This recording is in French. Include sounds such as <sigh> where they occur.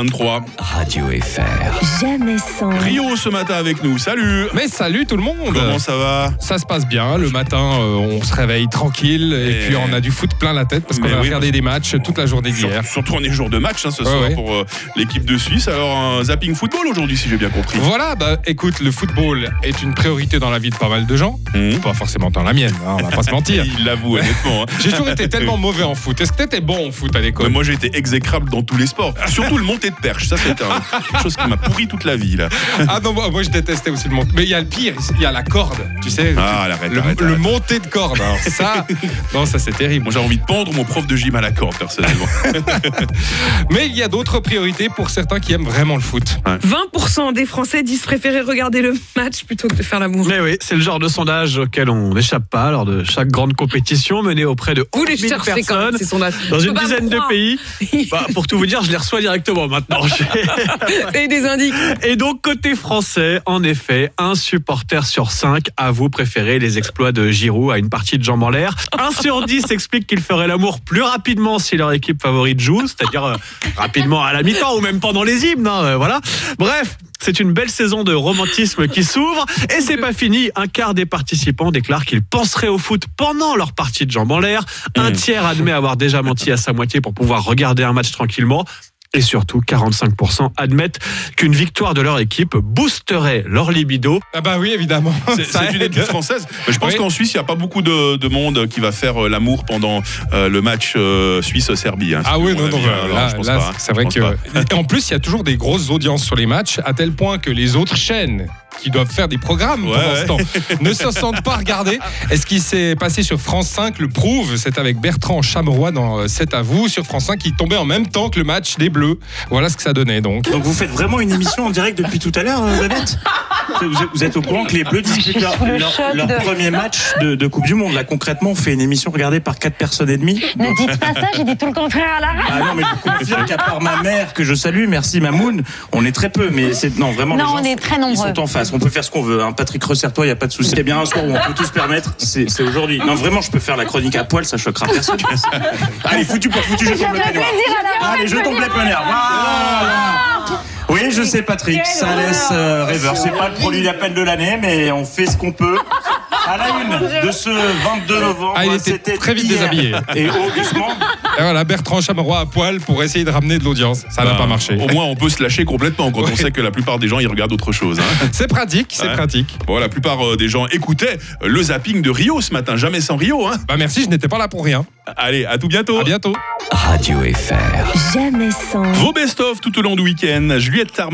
23. Radio FR. Jamais sans. Rio ce matin avec nous. Salut. Mais salut tout le monde Comment ça va? Ça se passe bien, le matin euh, on se réveille tranquille et, Et- puis on a du foot plein la tête parce qu'on a oui, regardé des matchs toute la journée d'hier. Surtout on est jour de match hein, ce Ouais, soir ouais. pour euh, l'équipe de Suisse. Alors un zapping football aujourd'hui si j'ai bien compris. Voilà, bah écoute, le football est une priorité dans la vie de pas mal de gens, Mhm. pas forcément dans la mienne, hein, on va pas se mentir. <laughs> Il l'avoue <laughs> honnêtement. hein. J'ai toujours été tellement mauvais en foot. Est-ce que t'étais bon en foot à l'école? Moi j'ai été exécrable dans tous les sports. Surtout le monté de perche. Ça c'est un- quelque chose qui m'a pourri toute la vie là. Ah non, moi, moi, je détestais aussi le monté. Mais il y a le pire, il y a la corde, tu sais. Ah, arrête, le, arrête, le arrête. de corde. Alors ça, <laughs> non, ça c'est terrible. Moi j'ai envie de pendre mon prof de gym à la corde personnellement. <laughs> Mais il y a d'autres priorités pour certains qui aiment vraiment le foot. 20% des Français disent préférer regarder le match plutôt que de faire l'amour. Mais oui, c'est le genre de sondage auquel on n'échappe pas lors de chaque grande compétition menée auprès de Vous 11 les 000 cherchez quand même, personnes ces dans une dizaine de pays. <laughs> Bah, pour tout vous dire, je les reçois directement maintenant. <laughs> Et des indices. Et donc, côté français, en effet, un supporter sur cinq avoue préférer les exploits de Giroud à une partie de jambes en l'air. Un sur dix explique qu'il ferait l'amour plus rapidement si leur équipe favorite joue, c'est-à-dire euh, rapidement à la mi-temps ou même pendant les hymnes. hein, euh, voilà. Bref. C'est une belle saison de romantisme qui s'ouvre et c'est pas fini. Un quart des participants déclarent qu'ils penseraient au foot pendant leur partie de jambes en l'air. Un tiers admet avoir déjà menti à sa moitié pour pouvoir regarder un match tranquillement. Et surtout, 45% admettent qu'une victoire de leur équipe boosterait leur libido. Ah bah oui, évidemment. C'est une étude française. Mais je pense Oui. qu'en Suisse, il n'y a pas beaucoup de, de monde qui va faire euh, l'amour pendant euh, le match euh, Suisse-Serbie. hein, Ah oui, non, non, là, hein. c'est vrai que. pas. Et en plus, il y a toujours des grosses audiences sur les matchs, à tel point que les autres chaînes qui doivent faire des programmes Ouais, pendant ouais. ce temps ne se sentent pas regardés. Et ce qui s'est passé sur France 5 le prouve. C'est avec Bertrand Chameroy dans euh, C'est à vous sur France 5 qui tombait en même temps que le match des Bleus. Voilà ce que ça donnait donc. Donc vous faites vraiment une émission en direct depuis tout à l'heure, euh, Babette? Vous êtes, vous êtes au courant que les Bleus disputent leur, leur- choc leur de- premier match de, de Coupe du Monde. Là, concrètement, on fait une émission regardée par quatre personnes et demie. Ne dites pas ça, j'ai dit tout le contraire à la radio. Ah non, mais je confirme qu'à part ma mère, que je salue, merci Mamoun, on est très peu. Mais c'est non, vraiment. les Non, gens on est très Ils nombreux. sont en face. On peut faire ce qu'on veut. Hein. Patrick, resserre-toi, il n'y a pas de souci. Il y a bien un soir où on peut tout se permettre. C'est c'est aujourd'hui. Non, vraiment, je peux faire la chronique à poil, ça choquera personne. <laughs> Allez, foutu pour foutu, je tombe le peignoir. Allez, je tombe le peignoir. Voilà. Oui, je sais, Patrick, ça laisse euh, rêveur. C'est pas le produit d'appel de l'année, mais on fait ce qu'on peut. À la une de ce 22 novembre, Ah, il était très vite hier. déshabillé. Et oh, doucement. Et voilà, Bertrand Chameroy à poil pour essayer de ramener de l'audience. Ça n'a Ben, pas marché. Au moins, on peut se lâcher complètement quand on sait que la plupart des gens, ils regardent autre chose. hein. <laughs> C'est pratique, c'est Ouais. pratique. Bon, la plupart euh, des gens écoutaient euh, le zapping de Rio ce matin. Jamais sans Rio. Hein. Bah merci, je n'étais pas là pour rien. Allez, à tout bientôt. À bientôt. Radio FR. Jamais sans. Vos best-of tout au long du week-end. Juliette Tarma.